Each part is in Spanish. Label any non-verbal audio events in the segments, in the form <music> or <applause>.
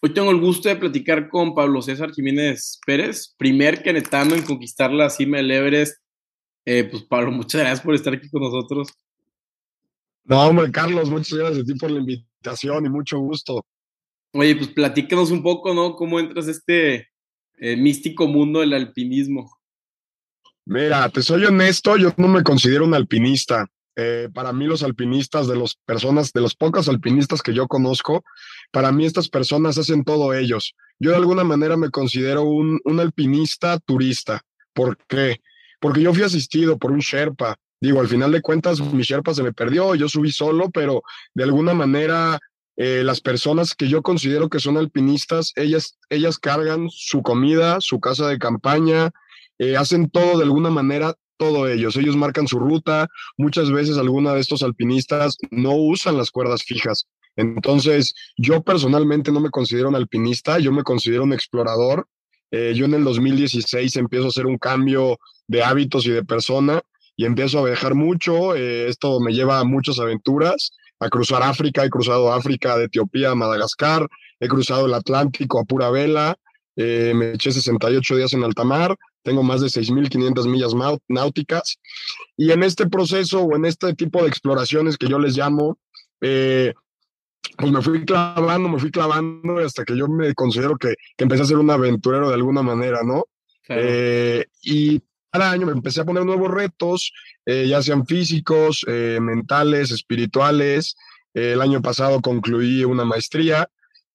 Hoy tengo el gusto de platicar con Pablo César Jiménez Pérez, primer canetano en conquistar la cima del Everest. Eh, pues Pablo, muchas gracias por estar aquí con nosotros. No, hombre, Carlos, muchas gracias a ti por la invitación y mucho gusto. Oye, pues platícanos un poco, ¿no? ¿Cómo entras a este eh, místico mundo del alpinismo? Mira, te soy honesto, yo no me considero un alpinista. Eh, para mí los alpinistas, de las personas, de los pocos alpinistas que yo conozco, para mí estas personas hacen todo ellos. Yo de alguna manera me considero un, alpinista turista. ¿Por qué? Porque yo fui asistido por un Sherpa. Digo, al final de cuentas, mi Sherpa se me perdió, yo subí solo, pero de alguna manera eh, las personas que yo considero que son alpinistas, ellas, ellas cargan su comida, su casa de campaña, eh, hacen todo de alguna manera todo ellos. Ellos marcan su ruta. Muchas veces alguna de estos alpinistas no usan las cuerdas fijas. Entonces, yo personalmente no me considero un alpinista, yo me considero un explorador. Eh, yo en el 2016 empiezo a hacer un cambio de hábitos y de persona y empiezo a viajar mucho. Eh, esto me lleva a muchas aventuras, a cruzar África. He cruzado África de Etiopía a Madagascar, he cruzado el Atlántico a pura vela, eh, me eché 68 días en alta mar, tengo más de 6.500 millas náuticas. Y en este proceso o en este tipo de exploraciones que yo les llamo, eh, pues me fui clavando, me fui clavando hasta que yo me considero que, que empecé a ser un aventurero de alguna manera, ¿no? Eh, y cada año me empecé a poner nuevos retos, eh, ya sean físicos, mentales, espirituales. el año pasado concluí una maestría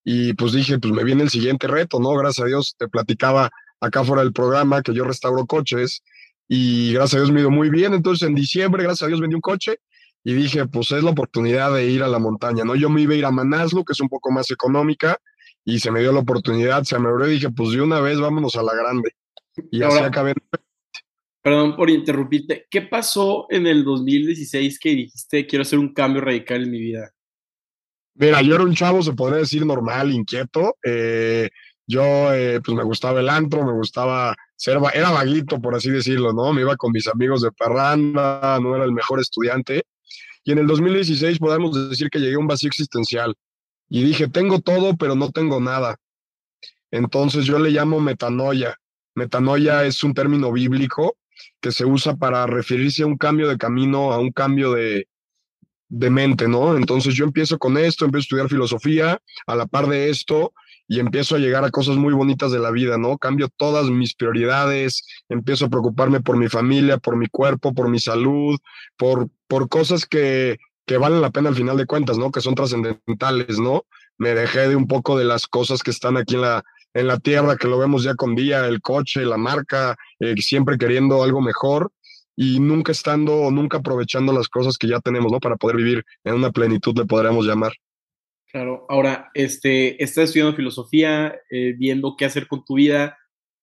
y pues dije, pues me viene el siguiente reto, ¿no? Gracias a Dios te platicaba acá fuera del programa, que yo restauro coches y gracias a Dios me ido muy bien. Entonces en diciembre, gracias a Dios, vendí un coche y dije, pues es la oportunidad de ir a la montaña, ¿no? Yo me iba a ir a Manaslu, que es un poco más económica, y se me dio la oportunidad, se me abrió y dije, pues de una vez vámonos a la grande. Y así acabé. Perdón por interrumpirte. ¿Qué pasó en el 2016 que dijiste, quiero hacer un cambio radical en mi vida? Mira, yo era un chavo, se podría decir normal, inquieto. Eh, yo, eh, pues me gustaba el antro, me gustaba ser, era vaguito, por así decirlo, ¿no? Me iba con mis amigos de parranda, no era el mejor estudiante. Y en el 2016 podemos decir que llegué a un vacío existencial. Y dije, tengo todo, pero no tengo nada. Entonces yo le llamo metanoia. Metanoia es un término bíblico que se usa para referirse a un cambio de camino, a un cambio de, de mente, ¿no? Entonces yo empiezo con esto, empiezo a estudiar filosofía, a la par de esto, y empiezo a llegar a cosas muy bonitas de la vida, ¿no? Cambio todas mis prioridades, empiezo a preocuparme por mi familia, por mi cuerpo, por mi salud, por, por cosas que, que valen la pena al final de cuentas, ¿no? Que son trascendentales, ¿no? Me dejé de un poco de las cosas que están aquí en la, en la tierra, que lo vemos ya con día, el coche, la marca, eh, siempre queriendo algo mejor y nunca estando, nunca aprovechando las cosas que ya tenemos, ¿no? Para poder vivir en una plenitud, le podríamos llamar. Claro, ahora, este, estás estudiando filosofía, eh, viendo qué hacer con tu vida.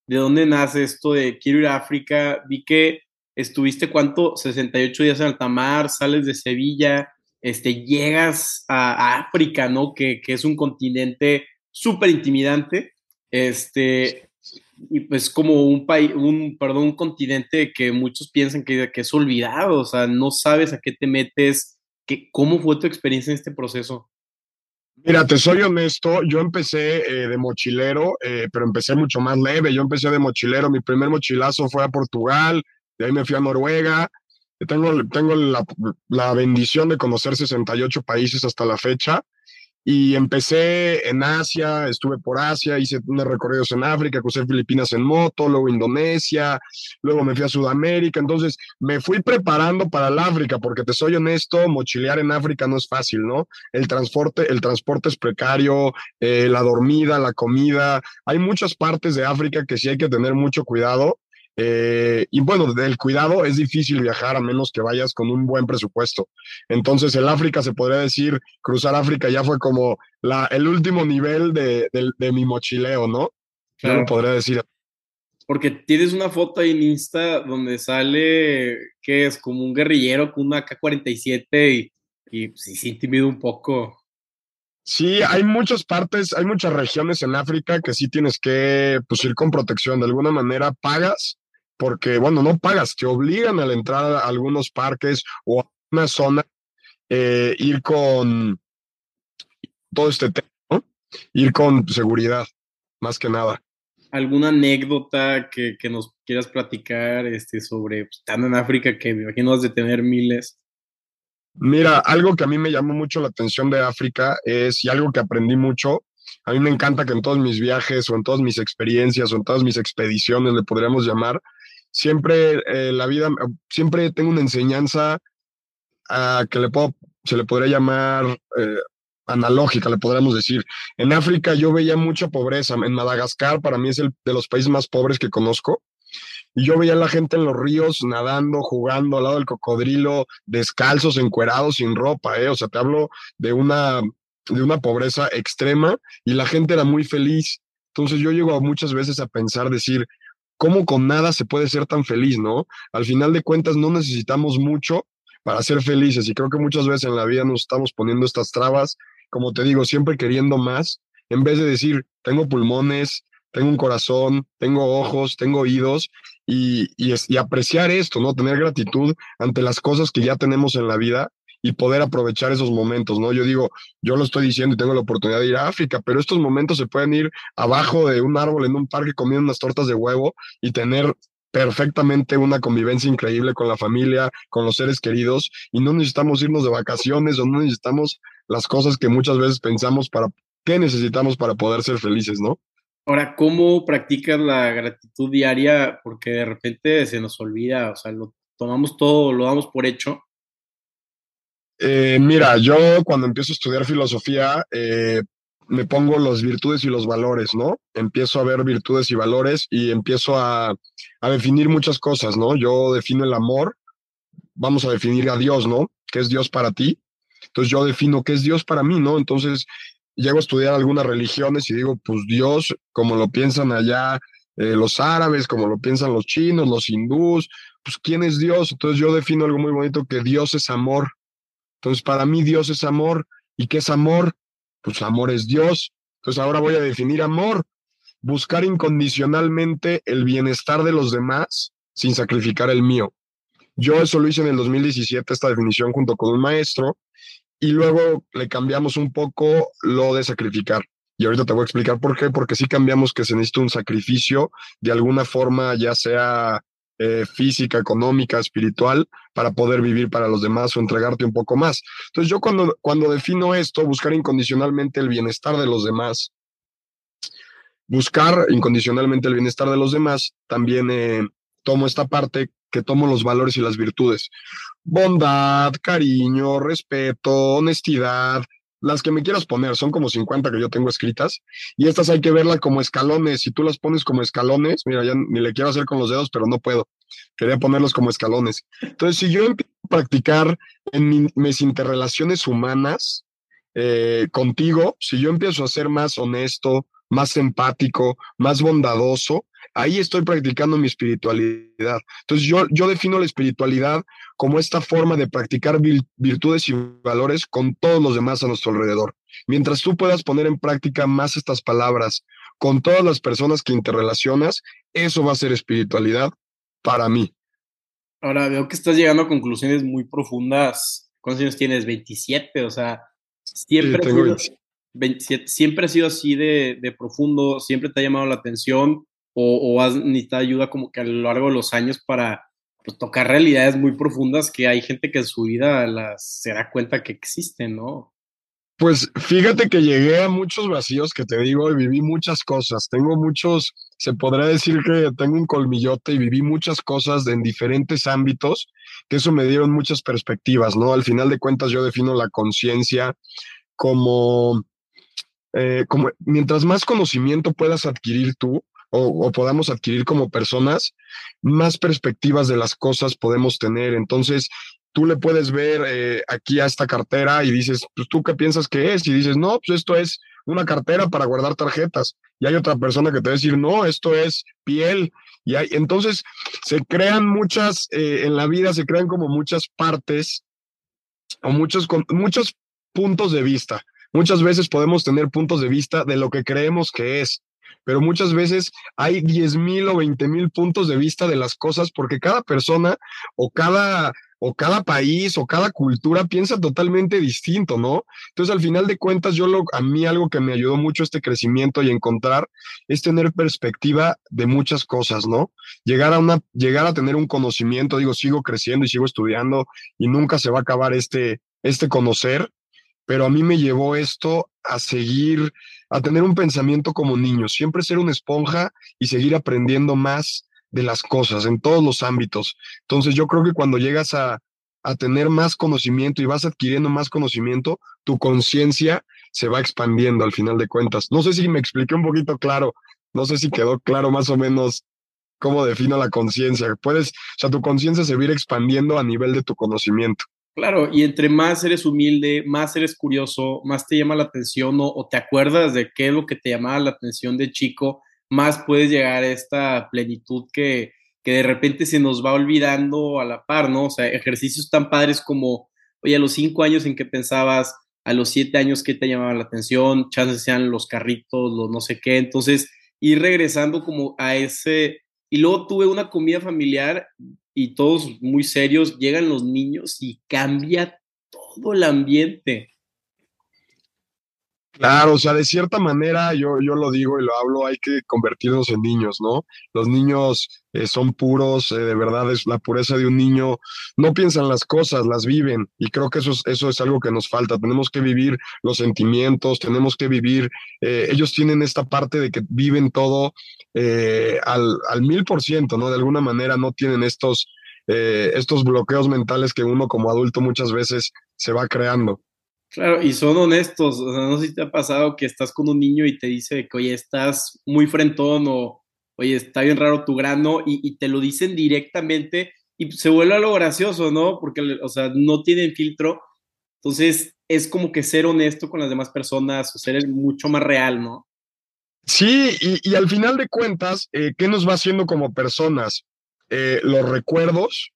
¿De dónde nace esto de quiero ir a África? Vi que estuviste, ¿cuánto? 68 días en alta mar, sales de Sevilla, este, llegas a, África, ¿no? Que, que, es un continente súper intimidante, este, y pues como un país, un, perdón, un continente que muchos piensan que, que es olvidado, o sea, no sabes a qué te metes, que, ¿cómo fue tu experiencia en este proceso? Mira, te soy honesto, yo empecé eh, de mochilero, eh, pero empecé mucho más leve. Yo empecé de mochilero, mi primer mochilazo fue a Portugal, de ahí me fui a Noruega. Tengo, tengo la, la bendición de conocer 68 países hasta la fecha. Y empecé en Asia, estuve por Asia, hice unos recorridos en África, crucé Filipinas en moto, luego Indonesia, luego me fui a Sudamérica. Entonces me fui preparando para el África, porque te soy honesto, mochilear en África no es fácil, ¿no? El transporte, el transporte es precario, eh, la dormida, la comida. Hay muchas partes de África que sí hay que tener mucho cuidado eh, y bueno, del cuidado es difícil viajar a menos que vayas con un buen presupuesto. Entonces, el África se podría decir, cruzar África ya fue como la, el último nivel de, mi mochileo, ¿no? Claro. podría decir. Porque tienes una foto ahí en Insta donde sale que es como un guerrillero con una AK-47 y, y pues, sí se intimida un poco. Sí, hay muchas partes, hay muchas regiones en África que sí tienes que pues, ir con protección. De alguna manera pagas porque, bueno, no pagas, te obligan a entrar a algunos parques o a una zona, eh, ir con todo este tema, ir con seguridad, más que nada. ¿Alguna anécdota que, que nos quieras platicar este, sobre pues, estando en África, que me imagino has de tener miles? Mira, algo que a mí me llamó mucho la atención de África es, y algo que aprendí mucho, a mí me encanta que en todos mis viajes o en todas mis experiencias o en todas mis expediciones, le podríamos llamar, siempre eh, la vida, siempre tengo una enseñanza a que le puedo, se le podría llamar eh, analógica, le podríamos decir. En África yo veía mucha pobreza. En Madagascar, para mí es el de los países más pobres que conozco. Y yo veía a la gente en los ríos nadando, jugando al lado del cocodrilo, descalzos, encuerados, sin ropa, ¿eh? O sea, te hablo de una, de una pobreza extrema y la gente era muy feliz. Entonces yo llego muchas veces a pensar, decir, ¿cómo con nada se puede ser tan feliz, no? Al final de cuentas no necesitamos mucho para ser felices y creo que muchas veces en la vida nos estamos poniendo estas trabas, como te digo, siempre queriendo más, en vez de decir, tengo pulmones, tengo un corazón, tengo ojos, tengo oídos y, y, apreciar esto, ¿no? Tener gratitud ante las cosas que ya tenemos en la vida y poder aprovechar esos momentos, ¿no? Yo digo, yo lo estoy diciendo y tengo la oportunidad de ir a África, pero estos momentos se pueden ir abajo de un árbol en un parque comiendo unas tortas de huevo y tener perfectamente una convivencia increíble con la familia, con los seres queridos y no necesitamos irnos de vacaciones o no necesitamos las cosas que muchas veces pensamos para qué necesitamos para poder ser felices, ¿no? Ahora, ¿cómo practicas la gratitud diaria? Porque de repente se nos olvida, o sea, lo tomamos todo, lo damos por hecho. Eh, mira, yo cuando empiezo a estudiar filosofía, eh, me pongo las virtudes y los valores, ¿no? Empiezo a ver virtudes y valores y empiezo a, a definir muchas cosas, ¿no? Yo defino el amor, vamos a definir a Dios, ¿no? ¿Qué es Dios para ti? Entonces yo defino qué es Dios para mí, ¿no? Entonces llego a estudiar algunas religiones y digo, pues Dios, como lo piensan allá eh, los árabes, como lo piensan los chinos, los hindús, pues ¿quién es Dios? Entonces yo defino algo muy bonito, que Dios es amor. Entonces para mí Dios es amor. ¿Y qué es amor? Pues amor es Dios. Entonces ahora voy a definir amor. Buscar incondicionalmente el bienestar de los demás sin sacrificar el mío. Yo eso lo hice en el 2017, esta definición junto con un maestro, y luego le cambiamos un poco lo de sacrificar. Y ahorita te voy a explicar por qué, porque sí cambiamos que se necesita un sacrificio de alguna forma, ya sea eh, física, económica, espiritual, para poder vivir para los demás o entregarte un poco más. Entonces yo cuando, cuando defino esto, buscar incondicionalmente el bienestar de los demás, buscar incondicionalmente el bienestar de los demás, también eh, tomo esta parte que tomo los valores y las virtudes. Bondad, cariño, respeto, honestidad, las que me quieras poner, son como 50 que yo tengo escritas, y estas hay que verlas como escalones. Si tú las pones como escalones, mira, ya ni le quiero hacer con los dedos, pero no puedo. Quería ponerlos como escalones. Entonces, si yo empiezo a practicar en mis interrelaciones humanas eh, contigo, si yo empiezo a ser más honesto, más empático, más bondadoso, ahí estoy practicando mi espiritualidad. Entonces yo, yo defino la espiritualidad como esta forma de practicar virtudes y valores con todos los demás a nuestro alrededor. Mientras tú puedas poner en práctica más estas palabras con todas las personas que interrelacionas, eso va a ser espiritualidad para mí. Ahora veo que estás llegando a conclusiones muy profundas. ¿Cuántos años tienes? 27, o sea, siempre, siempre ha sido así de, de, profundo, siempre te ha llamado la atención o, has necesitado ayuda como que a lo largo de los años para pues, tocar realidades muy profundas que hay gente que en su vida las, se da cuenta que existen, ¿no? Pues fíjate que llegué a muchos vacíos que te digo y viví muchas cosas. Tengo muchos, se podría decir que tengo un colmillote y viví muchas cosas en diferentes ámbitos, que eso me dieron muchas perspectivas, ¿no? Al final de cuentas yo defino la conciencia como, eh, como, mientras más conocimiento puedas adquirir tú, o, podamos adquirir como personas, más perspectivas de las cosas podemos tener. Entonces, tú le puedes ver eh, aquí a esta cartera y dices, pues tú qué piensas que es? Y dices, no, pues esto es una cartera para guardar tarjetas. Y hay otra persona que te va a decir, no, esto es piel. Y hay, entonces se crean muchas, eh, en la vida se crean como muchas partes o muchos, muchos puntos de vista. Muchas veces podemos tener puntos de vista de lo que creemos que es pero muchas veces hay 10 mil o 20 mil puntos de vista de las cosas porque cada persona o cada o cada país o cada cultura piensa totalmente distinto, ¿no? Entonces, al final de cuentas, yo lo, a mí algo que me ayudó mucho este crecimiento y encontrar es tener perspectiva de muchas cosas, ¿no? Llegar a una, llegar a tener un conocimiento, digo, sigo creciendo y sigo estudiando y nunca se va a acabar este, este conocer, pero a mí me llevó esto a seguir, a tener un pensamiento como niño, siempre ser una esponja y seguir aprendiendo más de las cosas en todos los ámbitos. Entonces yo creo que cuando llegas a, a tener más conocimiento y vas adquiriendo más conocimiento, tu conciencia se va expandiendo al final de cuentas. No sé si me expliqué un poquito claro, no sé si quedó claro más o menos cómo defino la conciencia. Puedes, o sea, tu conciencia se va a ir expandiendo a nivel de tu conocimiento. Claro, y entre más eres humilde, más eres curioso, más te llama la atención o, te acuerdas de qué es lo que te llamaba la atención de chico, más puedes llegar a esta plenitud que, que de repente se nos va olvidando a la par, ¿no? O sea, ejercicios tan padres como, oye, a los cinco años en que pensabas, a los siete años que te llamaba la atención, chances sean los carritos, los no sé qué, entonces ir regresando como a ese, y luego tuve una comida familiar y todos muy serios, llegan los niños y cambia todo el ambiente. Claro, o sea, de cierta manera, yo, yo lo digo y lo hablo, hay que convertirnos en niños, ¿no? Los niños eh, son puros, eh, de verdad es la pureza de un niño, no piensan las cosas, las viven, y creo que eso es, eso es algo que nos falta, tenemos que vivir los sentimientos, tenemos que vivir, eh, ellos tienen esta parte de que viven todo al, al mil por ciento, ¿no? De alguna manera no tienen estos, estos bloqueos mentales que uno como adulto muchas veces se va creando. Claro, y son honestos. O sea, no sé si te ha pasado que estás con un niño y te dice que, oye, estás muy frentón o, oye, está bien raro tu grano, y, te lo dicen directamente y se vuelve algo gracioso, ¿no? Porque, o sea, no tienen filtro. Entonces, es como que ser honesto con las demás personas o ser mucho más real, ¿no? Sí, y, y al final de cuentas, eh, ¿qué nos va haciendo como personas? Eh, los recuerdos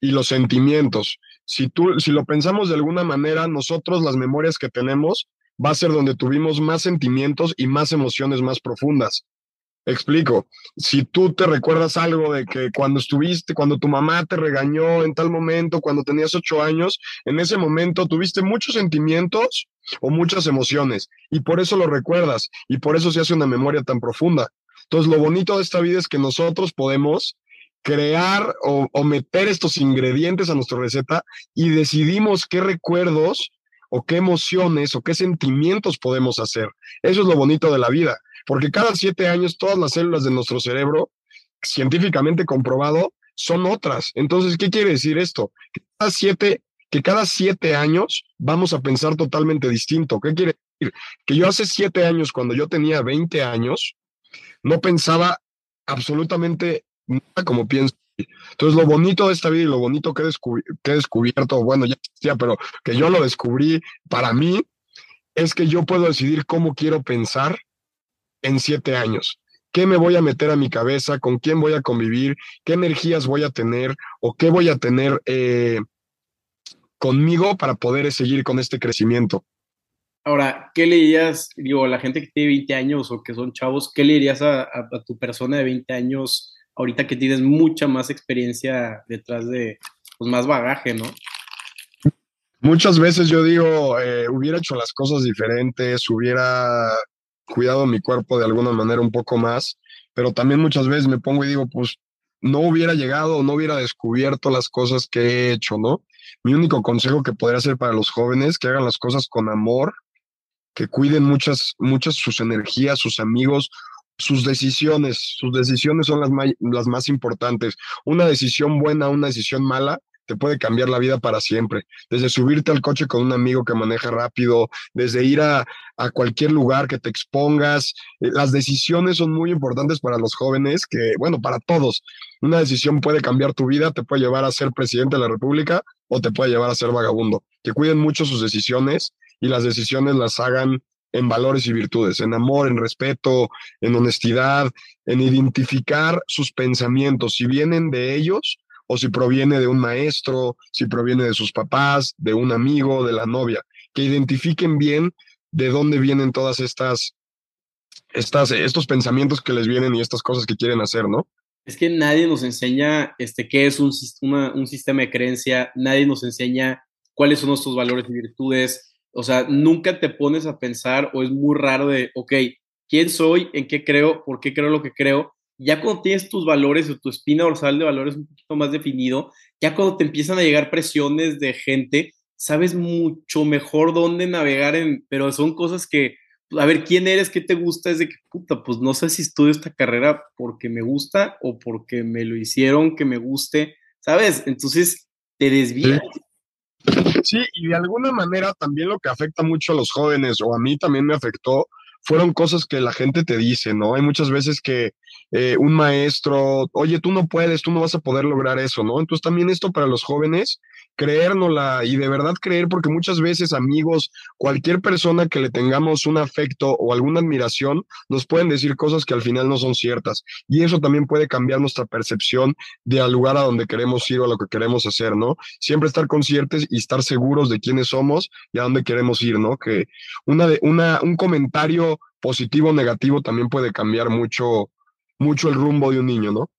y los sentimientos si, tú, si lo pensamos de alguna manera, nosotros las memorias que tenemos va a ser donde tuvimos más sentimientos y más emociones más profundas. Explico, si tú te recuerdas algo de que cuando estuviste, cuando tu mamá te regañó en tal momento, cuando tenías ocho años, en ese momento tuviste muchos sentimientos o muchas emociones y por eso lo recuerdas y por eso se hace una memoria tan profunda. Entonces, lo bonito de esta vida es que nosotros podemos crear o, meter estos ingredientes a nuestra receta y decidimos qué recuerdos o qué emociones o qué sentimientos podemos hacer. Eso es lo bonito de la vida, porque cada siete años todas las células de nuestro cerebro, científicamente comprobado, son otras. Entonces, ¿qué quiere decir esto? Que cada siete, que cada siete años vamos a pensar totalmente distinto. ¿Qué quiere decir? Que yo hace siete años, cuando yo tenía 20 años, no pensaba absolutamente como pienso. Entonces, lo bonito de esta vida y lo bonito que he, descubierto, bueno, ya existía, pero que yo lo descubrí para mí, es que yo puedo decidir cómo quiero pensar en siete años. ¿Qué me voy a meter a mi cabeza? ¿Con quién voy a convivir? ¿Qué energías voy a tener? ¿O qué voy a tener eh, conmigo para poder seguir con este crecimiento? Ahora, ¿qué le dirías, digo, a la gente que tiene 20 años o que son chavos, qué le dirías a tu persona de 20 años ahorita que tienes mucha más experiencia detrás de, pues más bagaje, ¿no? Muchas veces yo digo, eh, hubiera hecho las cosas diferentes, hubiera cuidado mi cuerpo de alguna manera un poco más, pero también muchas veces me pongo y digo, pues no hubiera llegado, no hubiera descubierto las cosas que he hecho, ¿no? Mi único consejo que podría hacer para los jóvenes, que hagan las cosas con amor, que cuiden muchas, muchas sus energías, sus amigos, sus decisiones, sus decisiones son las, las más importantes. Una decisión buena, una decisión mala, te puede cambiar la vida para siempre. Desde subirte al coche con un amigo que maneja rápido, desde ir a, a, cualquier lugar que te expongas. Eh, las decisiones son muy importantes para los jóvenes, que, bueno, para todos. Una decisión puede cambiar tu vida, te puede llevar a ser presidente de la República o te puede llevar a ser vagabundo. Que cuiden mucho sus decisiones y las decisiones las hagan en valores y virtudes, en amor, en respeto, en honestidad, en identificar sus pensamientos, si vienen de ellos o si proviene de un maestro, si proviene de sus papás, de un amigo, de la novia, que identifiquen bien de dónde vienen todas estas, estas estos pensamientos que les vienen y estas cosas que quieren hacer, ¿no? es que nadie nos enseña este, qué es un, un sistema de creencia, nadie nos enseña cuáles son nuestros valores y virtudes. O sea, nunca te pones a pensar o es muy raro de, ok, ¿quién soy? ¿En qué creo? ¿Por qué creo lo que creo? Ya cuando tienes tus valores o tu espina dorsal de valores un poquito más definido, ya cuando te empiezan a llegar presiones de gente, sabes mucho mejor dónde navegar en, pero son cosas que a ver, ¿quién eres? ¿Qué te gusta? Es de que, puta, pues no sé si estudio esta carrera porque me gusta o porque me lo hicieron que me guste, ¿sabes? Entonces te desvías. Y de alguna manera también lo que afecta mucho a los jóvenes, o a mí también me afectó, fueron cosas que la gente te dice, ¿no? Hay muchas veces que eh, un maestro, oye, tú no puedes, tú no vas a poder lograr eso, ¿no? Entonces también esto para los jóvenes creérnosla y de verdad creer, porque muchas veces amigos, cualquier persona que le tengamos un afecto o alguna admiración, nos pueden decir cosas que al final no son ciertas. Y eso también puede cambiar nuestra percepción de al lugar a donde queremos ir o a lo que queremos hacer, ¿no? Siempre estar conscientes y estar seguros de quiénes somos y a dónde queremos ir, ¿no? Que una de, una, un comentario positivo o negativo también puede cambiar mucho, mucho el rumbo de un niño, ¿no?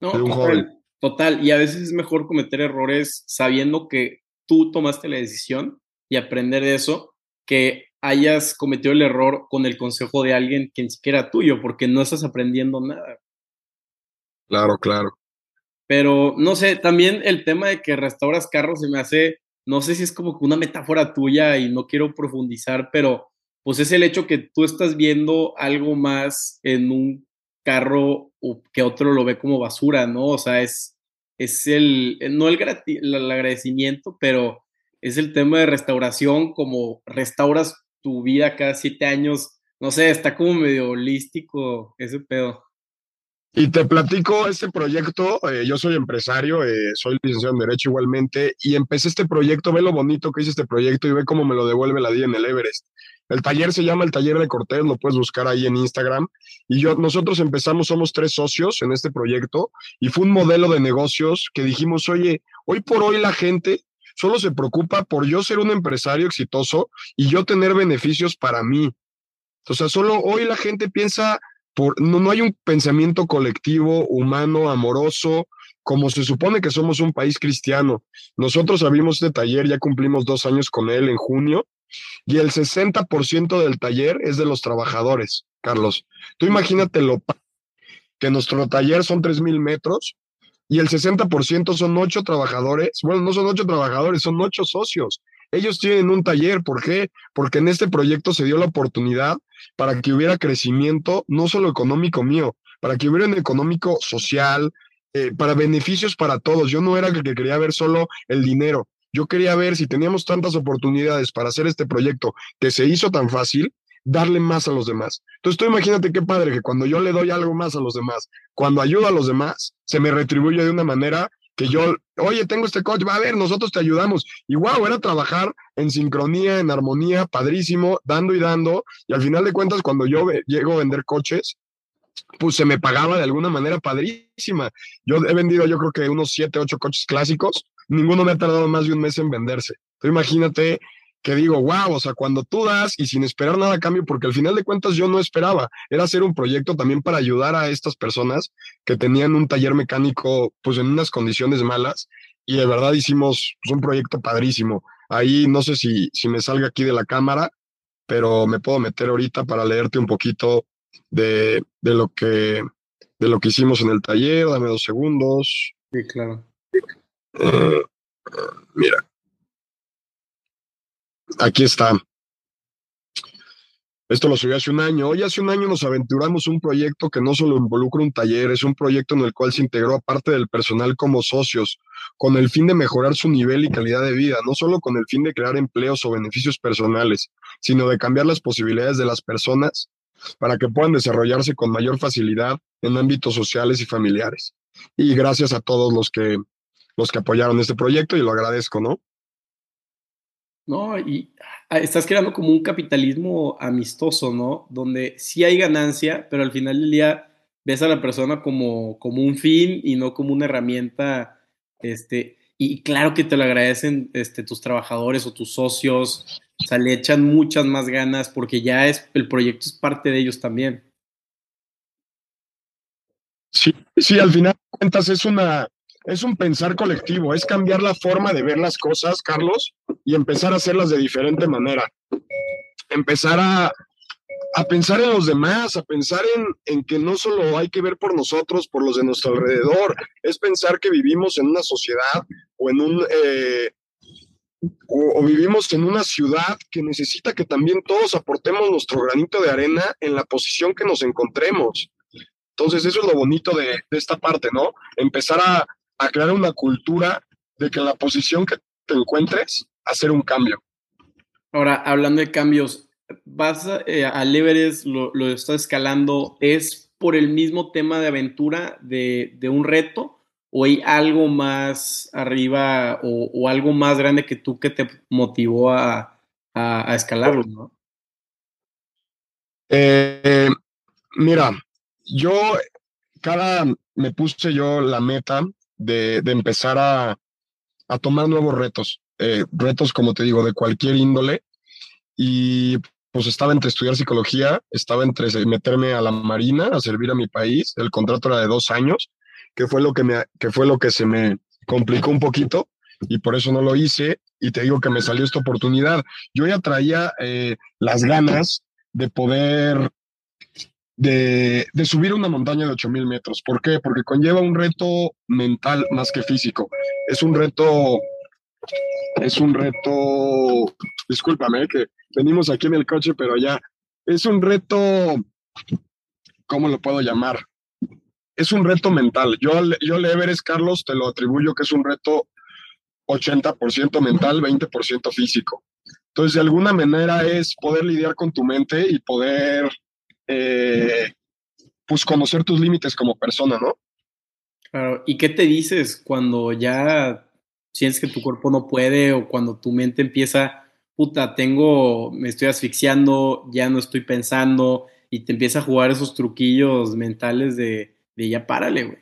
no de un joven. Total, y a veces es mejor cometer errores sabiendo que tú tomaste la decisión y aprender de eso, que hayas cometido el error con el consejo de alguien que ni siquiera tuyo, porque no estás aprendiendo nada. Claro, claro. Pero no sé, también el tema de que restauras carros se me hace, no sé si es como una metáfora tuya y no quiero profundizar, pero pues es el hecho que tú estás viendo algo más en un carro que otro lo ve como basura, ¿no? O sea, es, es el, no el, el agradecimiento, pero es el tema de restauración, como restauras tu vida cada siete años, no sé, está como medio holístico ese pedo. Y te platico este proyecto, eh, yo soy empresario, eh, soy licenciado en Derecho igualmente, y empecé este proyecto, ve lo bonito que hice este proyecto y ve cómo me lo devuelve la día en el Everest. El taller se llama el Taller de Cortés, lo puedes buscar ahí en Instagram. Y yo, nosotros empezamos, somos tres socios en este proyecto y fue un modelo de negocios que dijimos, oye, hoy por hoy la gente solo se preocupa por yo ser un empresario exitoso y yo tener beneficios para mí. O sea, solo hoy la gente piensa, por, no, no hay un pensamiento colectivo, humano, amoroso, como se supone que somos un país cristiano. Nosotros abrimos este taller, ya cumplimos dos años con él en junio, y el 60% del taller es de los trabajadores, Carlos. Tú imagínate lo que nuestro taller son 3.000 metros y el 60% son ocho trabajadores. Bueno, no son ocho trabajadores, son ocho socios. Ellos tienen un taller, ¿por qué? Porque en este proyecto se dio la oportunidad para que hubiera crecimiento, no solo económico mío, para que hubiera un económico social, eh, para beneficios para todos. Yo no era el que quería ver solo el dinero, yo quería ver si teníamos tantas oportunidades para hacer este proyecto que se hizo tan fácil, darle más a los demás. Entonces tú imagínate qué padre que cuando yo le doy algo más a los demás, cuando ayudo a los demás, se me retribuye de una manera que yo, oye, tengo este coche, va a ver, nosotros te ayudamos. Y wow, era trabajar en sincronía, en armonía, padrísimo, dando y dando. Y al final de cuentas, cuando yo llego a vender coches, pues se me pagaba de alguna manera padrísima. Yo he vendido, yo creo que unos siete, ocho coches clásicos ninguno me ha tardado más de un mes en venderse. Entonces imagínate que digo, wow, o sea, cuando tú das y sin esperar nada a cambio, porque al final de cuentas yo no esperaba, era hacer un proyecto también para ayudar a estas personas que tenían un taller mecánico pues en unas condiciones malas y de verdad hicimos pues, un proyecto padrísimo. Ahí no sé si, si me salga aquí de la cámara, pero me puedo meter ahorita para leerte un poquito de, de lo que de lo que hicimos en el taller, dame dos segundos. Sí, claro. Eh, mira. Aquí está. Esto lo subí hace un año. Hoy hace un año nos aventuramos un proyecto que no solo involucra un taller, es un proyecto en el cual se integró a parte del personal como socios, con el fin de mejorar su nivel y calidad de vida, no solo con el fin de crear empleos o beneficios personales, sino de cambiar las posibilidades de las personas para que puedan desarrollarse con mayor facilidad en ámbitos sociales y familiares. Y gracias a todos los que los que apoyaron este proyecto y lo agradezco, ¿no? No, y ah, estás creando como un capitalismo amistoso, ¿no? Donde sí hay ganancia, pero al final del día ves a la persona como, como un fin y no como una herramienta, este, y claro que te lo agradecen este, tus trabajadores o tus socios, o sea, le echan muchas más ganas porque ya es, el proyecto es parte de ellos también. Sí, sí, al final de cuentas es una, es un pensar colectivo, es cambiar la forma de ver las cosas, Carlos, y empezar a hacerlas de diferente manera. Empezar a, a pensar en los demás, a pensar en, en, que no solo hay que ver por nosotros, por los de nuestro alrededor, es pensar que vivimos en una sociedad o en un... Eh, o, o, vivimos en una ciudad que necesita que también todos aportemos nuestro granito de arena en la posición que nos encontremos. Entonces, eso es lo bonito de, de esta parte, ¿no? Empezar a, a, crear una cultura de que en la posición que te encuentres, hacer un cambio. Ahora, hablando de cambios, vas eh, al Everest, lo, lo estás escalando, ¿es por el mismo tema de aventura de, de un reto? ¿O hay algo más arriba o, o, algo más grande que tú que te motivó a, a, a escalarlo? ¿no? Eh, mira, yo cada me puse yo la meta de, empezar a, a, tomar nuevos retos, eh, retos como te digo, de cualquier índole. Y pues estaba entre estudiar psicología, estaba entre meterme a la marina, a servir a mi país. El contrato era de dos años, que fue lo que, me, que, fue lo que se me complicó un poquito y por eso no lo hice. Y te digo que me salió esta oportunidad. Yo ya traía eh, las ganas de poder, de, de, subir una montaña de 8000 metros. ¿Por qué? Porque conlleva un reto mental más que físico. Es un reto, es un reto, discúlpame, que venimos aquí en el coche, pero ya es un reto, ¿cómo lo puedo llamar? Es un reto mental. Yo, yo al Carlos, te lo atribuyo que es un reto 80% mental, 20% físico. Entonces, de alguna manera es poder lidiar con tu mente y poder, eh, pues, conocer tus límites como persona, ¿no? Claro. ¿Y qué te dices cuando ya sientes que tu cuerpo no puede o cuando tu mente empieza puta, tengo, me estoy asfixiando, ya no estoy pensando, y te empieza a jugar esos truquillos mentales de, de ya párale, güey.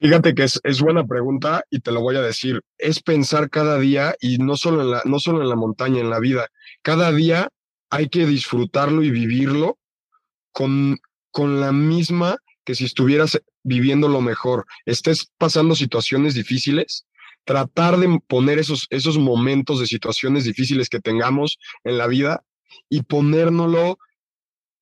Fíjate que es, es, buena pregunta y te lo voy a decir. Es pensar cada día y no solo, en la, no solo en la montaña, en la vida. Cada día hay que disfrutarlo y vivirlo con, con la misma que si estuvieras viviendo lo mejor. Estés pasando situaciones difíciles, tratar de poner esos, esos momentos de situaciones difíciles que tengamos en la vida y ponérnoslo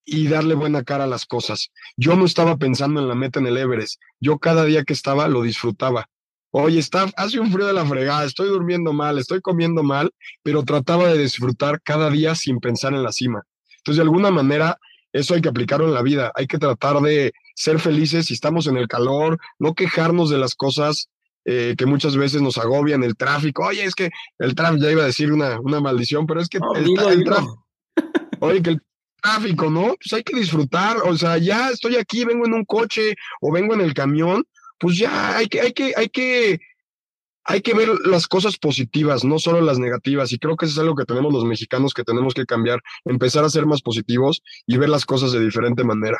y darle buena cara a las cosas. Yo no estaba pensando en la meta en el Everest, yo cada día que estaba lo disfrutaba. Oye, está, hace un frío de la fregada, estoy durmiendo mal, estoy comiendo mal, pero trataba de disfrutar cada día sin pensar en la cima. Entonces, de alguna manera, eso hay que aplicarlo en la vida. Hay que tratar de ser felices si estamos en el calor, no quejarnos de las cosas eh, que muchas veces nos agobian, el tráfico. Oye, es que el tráfico, ya iba a decir una, una maldición, pero es que Oh, el, el tráfico, oye, que el tráfico, ¿no? Pues hay que disfrutar, o sea, ya estoy aquí, vengo en un coche o vengo en el camión, pues ya hay que, hay que, hay que, hay que ver las cosas positivas, no solo las negativas. Y creo que eso es algo que tenemos los mexicanos que tenemos que cambiar, empezar a ser más positivos y ver las cosas de diferente manera.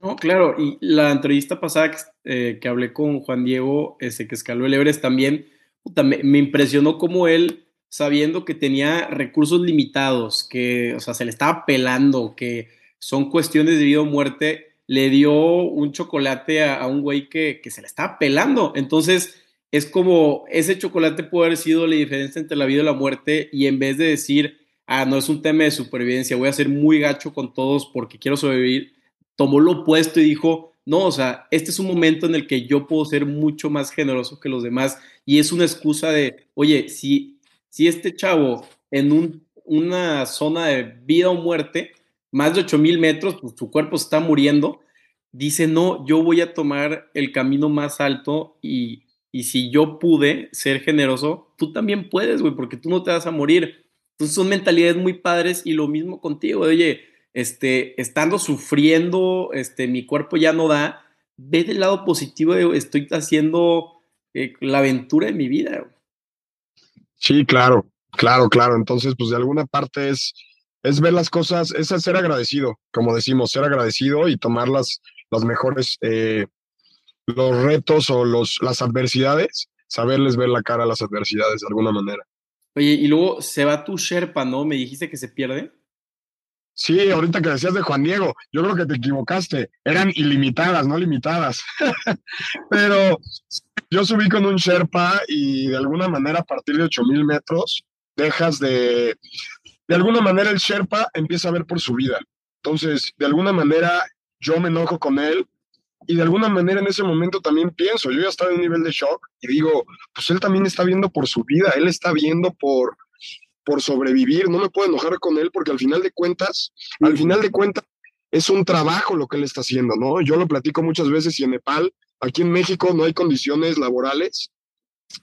No, claro, y la entrevista pasada que, eh, hablé con Juan Diego, ese que escaló el Everest también, me, me, impresionó cómo él, sabiendo que tenía recursos limitados, que, o sea, se le estaba pelando, que son cuestiones de vida o muerte, le dio un chocolate a, un güey que, que se le estaba pelando. Entonces, es como ese chocolate puede haber sido la diferencia entre la vida y la muerte, y en vez de decir, ah, no es un tema de supervivencia, voy a ser muy gacho con todos porque quiero sobrevivir tomó lo opuesto y dijo, no, o sea, este es un momento en el que yo puedo ser mucho más generoso que los demás y es una excusa de, oye, si, si este chavo en un, una zona de vida o muerte, más de 8000 metros, pues su cuerpo está muriendo, dice, no, yo voy a tomar el camino más alto y, y si yo pude ser generoso, tú también puedes, güey, porque tú no te vas a morir. Entonces son mentalidades muy padres y lo mismo contigo, oye, este, estando sufriendo, este, mi cuerpo ya no da, ve del lado positivo, estoy haciendo eh, la aventura de mi vida. Sí, claro, claro, claro. Entonces, pues de alguna parte es, es ver las cosas, es ser agradecido, como decimos, ser agradecido y tomar las, las mejores, eh, los retos o los, las adversidades, saberles ver la cara a las adversidades de alguna manera. Oye, y luego se va tu Sherpa, ¿no? Me dijiste que se pierde. Sí, ahorita que decías de Juan Diego, yo creo que te equivocaste. Eran ilimitadas, no limitadas. <laughs> Pero yo subí con un Sherpa y de alguna manera a partir de 8000 metros dejas de. De alguna manera el Sherpa empieza a ver por su vida. Entonces, de alguna manera yo me enojo con él y de alguna manera en ese momento también pienso, yo ya estaba en un nivel de shock y digo, pues él también está viendo por su vida, él está viendo por, por sobrevivir, no me puedo enojar con él porque al final de cuentas, al final de cuentas es un trabajo lo que él está haciendo, ¿no? Yo lo platico muchas veces y en Nepal, aquí en México no hay condiciones laborales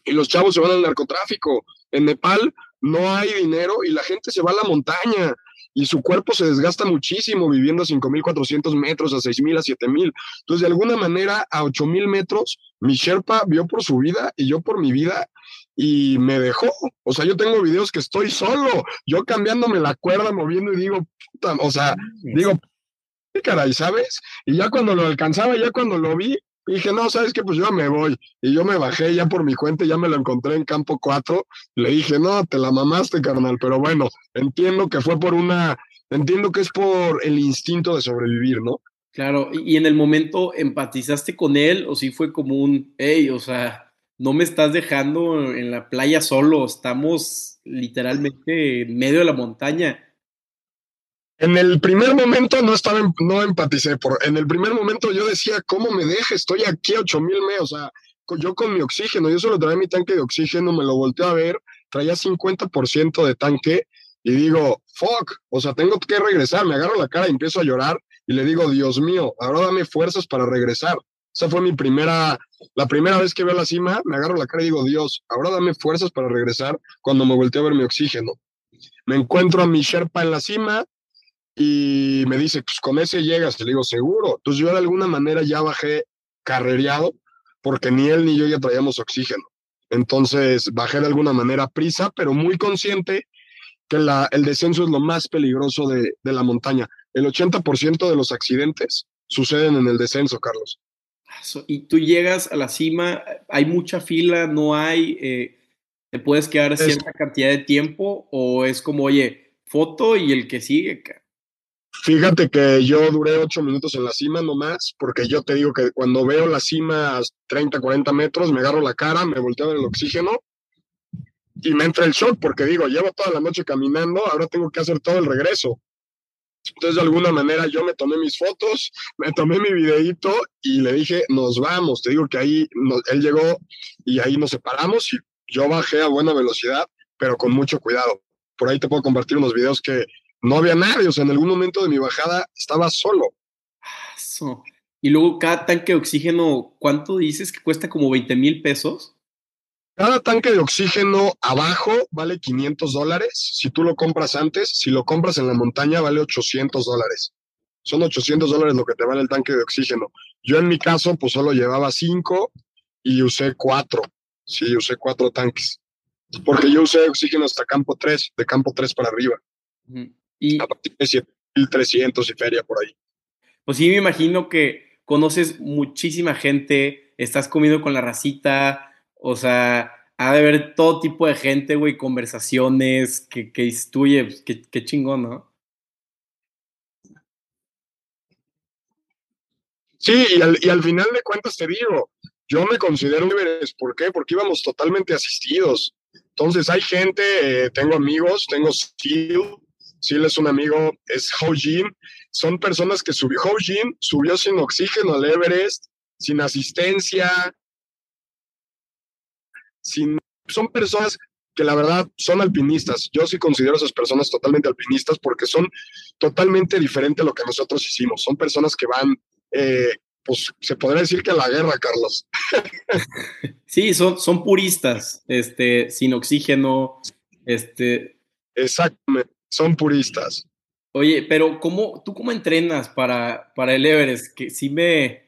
y los chavos se van al narcotráfico. En Nepal no hay dinero y la gente se va a la montaña y su cuerpo se desgasta muchísimo viviendo a 5.400 metros, a 6.000, a 7.000. Entonces, de alguna manera, a 8.000 metros, mi Sherpa vio por su vida y yo por mi vida y me dejó. O sea, yo tengo videos que estoy solo, yo cambiándome la cuerda, moviendo y digo, puta, o sea, digo, ¿qué caray, ¿sabes? Y ya cuando lo alcanzaba, ya cuando lo vi, dije, no, ¿sabes qué? Pues yo me voy. Y yo me bajé ya por mi cuenta, ya me lo encontré en campo 4. Le dije, no, te la mamaste, carnal. Pero bueno, entiendo que fue por una, entiendo que es por el instinto de sobrevivir, ¿no? Claro, y en el momento empatizaste con él o sí fue como un, hey, o sea, no me estás dejando en la playa solo, estamos literalmente en medio de la montaña. En el primer momento no estaba, no empaticé, por, en el primer momento yo decía, ¿cómo me deja? Estoy aquí a 8000 me, o sea, yo con mi oxígeno, yo solo traía mi tanque de oxígeno, me lo volteé a ver, traía 50% de tanque y digo, fuck, o sea, tengo que regresar, me agarro la cara y empiezo a llorar y le digo, Dios mío, ahora dame fuerzas para regresar. Esa fue mi primera, la primera vez que veo la cima, me agarro la cara y digo, Dios, ahora dame fuerzas para regresar cuando me volteo a ver mi oxígeno. Me encuentro a mi Sherpa en la cima y me dice, pues con ese llegas. Le digo, seguro. Entonces yo de alguna manera ya bajé carrereado porque ni él ni yo ya traíamos oxígeno. Entonces bajé de alguna manera prisa, pero muy consciente que la, el descenso es lo más peligroso de, de la montaña. El 80% de los accidentes suceden en el descenso, Carlos. Y tú llegas a la cima, hay mucha fila, no hay, eh, te puedes quedar cierta cantidad de tiempo o es como, oye, foto y el que sigue. Fíjate que yo duré ocho minutos en la cima nomás, porque yo te digo que cuando veo la cima a 30, 40 metros, me agarro la cara, me volteo el oxígeno y me entra el shock porque digo, llevo toda la noche caminando, ahora tengo que hacer todo el regreso. Entonces, de alguna manera, yo me tomé mis fotos, me tomé mi videíto y le dije, nos vamos. Te digo que ahí él llegó y ahí nos separamos y yo bajé a buena velocidad, pero con mucho cuidado. Por ahí te puedo compartir unos videos que no había nadie, o sea, en algún momento de mi bajada estaba solo. Y luego cada tanque de oxígeno, ¿cuánto dices que cuesta como 20 mil pesos? Cada tanque de oxígeno abajo vale 500 dólares. Si tú lo compras antes, si lo compras en la montaña vale 800 dólares. Son 800 dólares lo que te vale el tanque de oxígeno. Yo en mi caso, pues solo llevaba 5 y usé 4. Sí, usé 4 tanques. Porque yo usé oxígeno hasta campo 3, de campo 3 para arriba. Y a partir de 7300 y feria por ahí. Pues sí, me imagino que conoces muchísima gente, estás comiendo con la racita, o sea, ha de haber todo tipo de gente, güey, conversaciones que, que estuye, pues, qué, chingón, ¿no? Sí, y al, y al, final de cuentas te digo, yo me considero libres. ¿Por qué? Porque íbamos totalmente asistidos. Entonces hay gente, eh, tengo amigos, tengo Seal, Seal es un amigo, es Ho Jin, son personas que subió, Ho Jin subió sin oxígeno al Everest, sin asistencia, son personas que la verdad son alpinistas. Yo sí considero a esas personas totalmente alpinistas porque son totalmente diferentes a lo que nosotros hicimos. Son personas que van, eh, pues se podría decir que a la guerra, Carlos. <laughs> Sí, son, son puristas, este, sin oxígeno, este. Exactamente, son puristas. Oye, pero ¿cómo, ¿tú cómo entrenas para, para el Everest? Que sí me,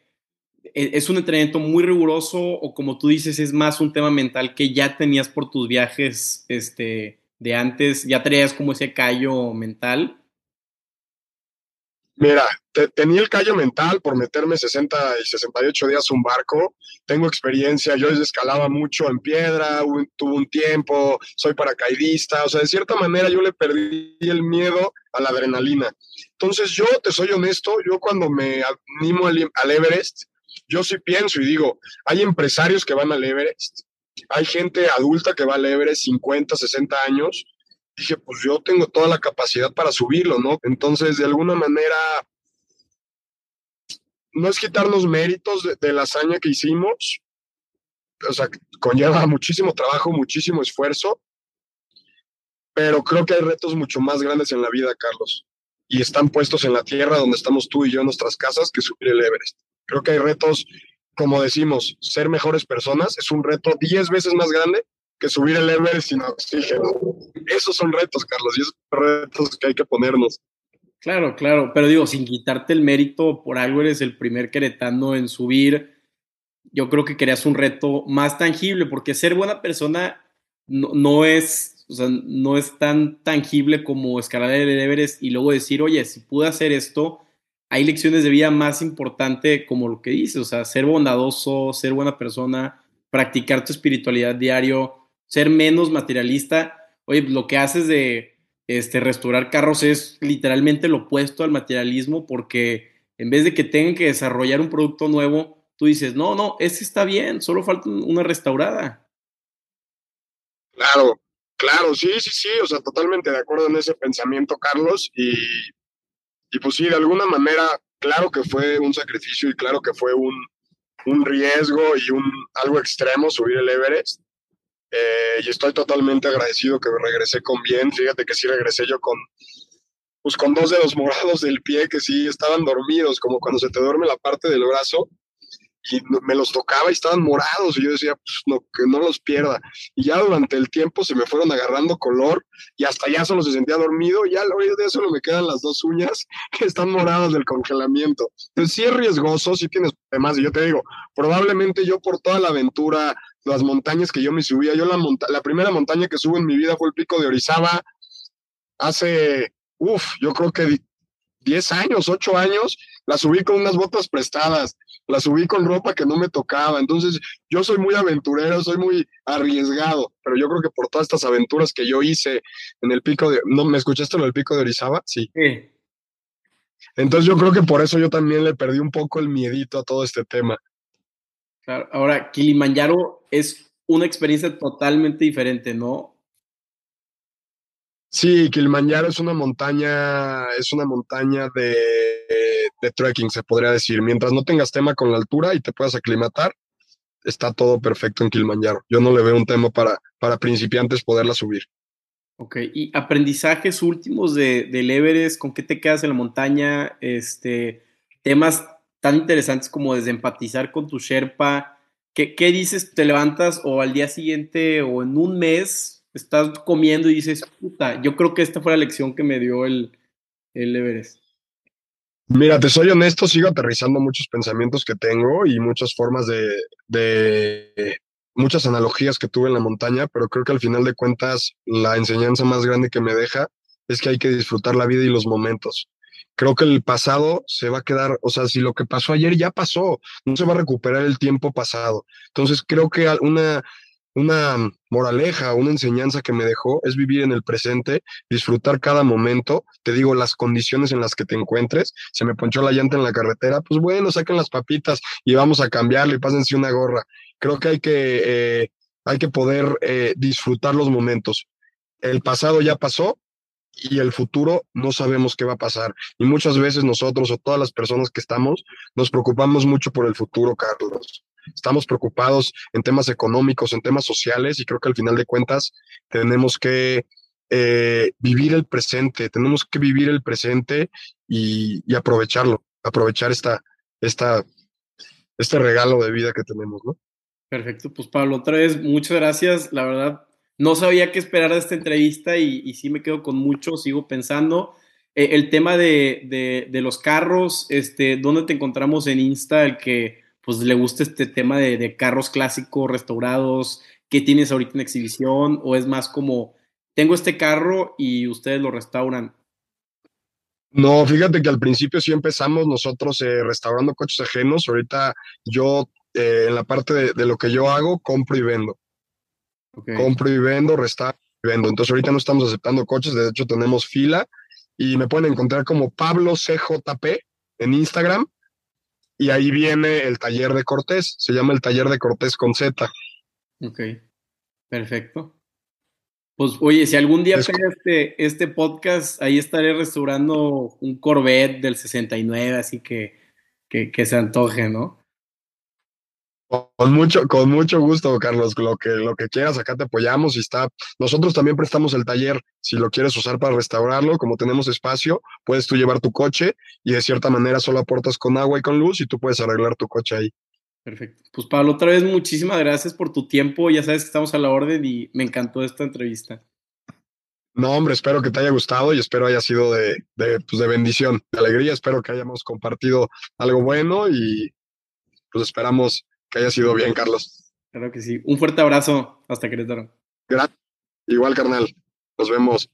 ¿E-, ¿Es un entrenamiento muy riguroso o como tú dices es más un tema mental que ya tenías por tus viajes este, de antes? ¿Ya traías como ese callo mental? Mira, tenía el callo mental por meterme 60 y 68 días un barco. Tengo experiencia, yo escalaba mucho en piedra, tuve un tiempo, soy paracaidista, o sea, de cierta manera yo le perdí el miedo a la adrenalina. Entonces yo, te soy honesto, yo cuando me animo al, al Everest, yo sí pienso y digo, hay empresarios que van al Everest, hay gente adulta que va al Everest 50, 60 años, dije, pues yo tengo toda la capacidad para subirlo, ¿no? Entonces, de alguna manera, no es quitarnos méritos de, la hazaña que hicimos, o sea, conlleva muchísimo trabajo, muchísimo esfuerzo, pero creo que hay retos mucho más grandes en la vida, Carlos, y están puestos en la tierra donde estamos tú y yo en nuestras casas que subir el Everest. Creo que hay retos, como decimos, ser mejores personas es un reto 10 veces más grande que subir el Everest sin oxígeno. Esos son retos, Carlos, y esos son retos que hay que ponernos. Claro, claro, pero digo, sin quitarte el mérito, por algo eres el primer queretano en subir. Yo creo que querías un reto más tangible, porque ser buena persona no, es, o sea, no es tan tangible como escalar el Everest y luego decir, oye, si pude hacer esto, hay lecciones de vida más importante como lo que dices, o sea, ser bondadoso, ser buena persona, practicar tu espiritualidad diario, ser menos materialista. Oye, lo que haces de este, restaurar carros es literalmente lo opuesto al materialismo porque en vez de que tengan que desarrollar un producto nuevo, tú dices, no, no, ese está bien, solo falta una restaurada. Claro, claro, sí, sí, sí, o sea, totalmente de acuerdo en ese pensamiento, Carlos, y, y pues sí, de alguna manera, claro que fue un sacrificio y claro que fue un, un riesgo y un algo extremo subir el Everest, eh, y estoy totalmente agradecido que regresé con bien. Fíjate que sí regresé yo con, pues con dos dedos morados del pie que sí estaban dormidos, como cuando se te duerme la parte del brazo y me los tocaba y estaban morados y yo decía, pues no, que no los pierda. Y ya durante el tiempo se me fueron agarrando color y hasta ya solo se sentía dormido ya oído de eso me quedan las dos uñas <laughs> que están moradas del congelamiento. Entonces sí es riesgoso, sí tienes problemas y yo te digo, probablemente yo por toda la aventura, las montañas que yo me subía, yo la, la primera montaña que subo en mi vida fue el pico de Orizaba hace, uff, yo creo que 10 años, 8 años, la subí con unas botas prestadas la subí con ropa que no me tocaba. Entonces, yo soy muy aventurero, soy muy arriesgado, pero yo creo que por todas estas aventuras que yo hice en el pico de. ¿No me escuchaste lo del pico de Orizaba? Sí. Entonces, yo creo que por eso yo también le perdí un poco el miedito a todo este tema. Claro. Ahora, Kilimanjaro es una experiencia totalmente diferente, ¿no? Sí, Kilimanjaro es una montaña, es una montaña de, de, trekking, se podría decir. Mientras no tengas tema con la altura y te puedas aclimatar, está todo perfecto en Kilimanjaro. Yo no le veo un tema para, para principiantes poderla subir. Ok, y aprendizajes últimos de, del Everest, ¿con qué te quedas en la montaña? Este, temas tan interesantes como desempatizar con tu Sherpa. ¿Qué, ¿Qué dices? ¿Te levantas o al día siguiente o en un mes estás comiendo y dices, puta, yo creo que esta fue la lección que me dio el, el Everest. Mira, te soy honesto, sigo aterrizando muchos pensamientos que tengo y muchas formas de, de, muchas analogías que tuve en la montaña, pero creo que al final de cuentas la enseñanza más grande que me deja es que hay que disfrutar la vida y los momentos. Creo que el pasado se va a quedar, o sea, si lo que pasó ayer ya pasó, no se va a recuperar el tiempo pasado. Entonces creo que una, una moraleja, una enseñanza que me dejó es vivir en el presente, disfrutar cada momento. Te digo, las condiciones en las que te encuentres. Se me ponchó la llanta en la carretera, pues bueno, saquen las papitas y vamos a cambiarle y pásense una gorra. Creo que hay que, eh, hay que poder eh, disfrutar los momentos. El pasado ya pasó, y el futuro no sabemos qué va a pasar. Y muchas veces nosotros o todas las personas que estamos nos preocupamos mucho por el futuro, Carlos estamos preocupados en temas económicos, en temas sociales y creo que al final de cuentas tenemos que eh, vivir el presente, tenemos que vivir el presente y, aprovecharlo, aprovechar esta, esta, este regalo de vida que tenemos, ¿no? Perfecto, pues Pablo, otra vez muchas gracias, la verdad no sabía qué esperar de esta entrevista y, sí me quedo con mucho, sigo pensando. Eh, el tema de, de, de, los carros, este, ¿dónde te encontramos en Insta? El que pues le gusta este tema de, carros clásicos, restaurados, ¿qué tienes ahorita en exhibición? ¿O es más como, tengo este carro y ustedes lo restauran? No, fíjate que al principio sí empezamos nosotros eh, restaurando coches ajenos. Ahorita yo, eh, en la parte de, lo que yo hago, compro y vendo. Compro y vendo, restauro y vendo. Entonces ahorita no estamos aceptando coches, de hecho tenemos fila y me pueden encontrar como Pablo CJP en Instagram y ahí viene el taller de Cortés, se llama el taller de Cortés con Z. Ok, perfecto. Pues oye, si algún día es... este, este podcast, ahí estaré restaurando un Corvette del 69, así que, que, se antoje, ¿no? Con mucho, con mucho gusto, Carlos. Lo que, lo que quieras, acá te apoyamos y está. Nosotros también prestamos el taller. Si lo quieres usar para restaurarlo, como tenemos espacio, puedes tú llevar tu coche y de cierta manera solo aportas con agua y con luz y tú puedes arreglar tu coche ahí. Perfecto. Pues Pablo, otra vez muchísimas gracias por tu tiempo. Ya sabes que estamos a la orden y me encantó esta entrevista. No, hombre, espero que te haya gustado y espero haya sido de, de, pues de bendición, de alegría. Espero que hayamos compartido algo bueno y pues esperamos que haya sido bien, Carlos. Claro que sí. Un fuerte abrazo. Hasta Querétaro. Gracias. Igual, carnal. Nos vemos.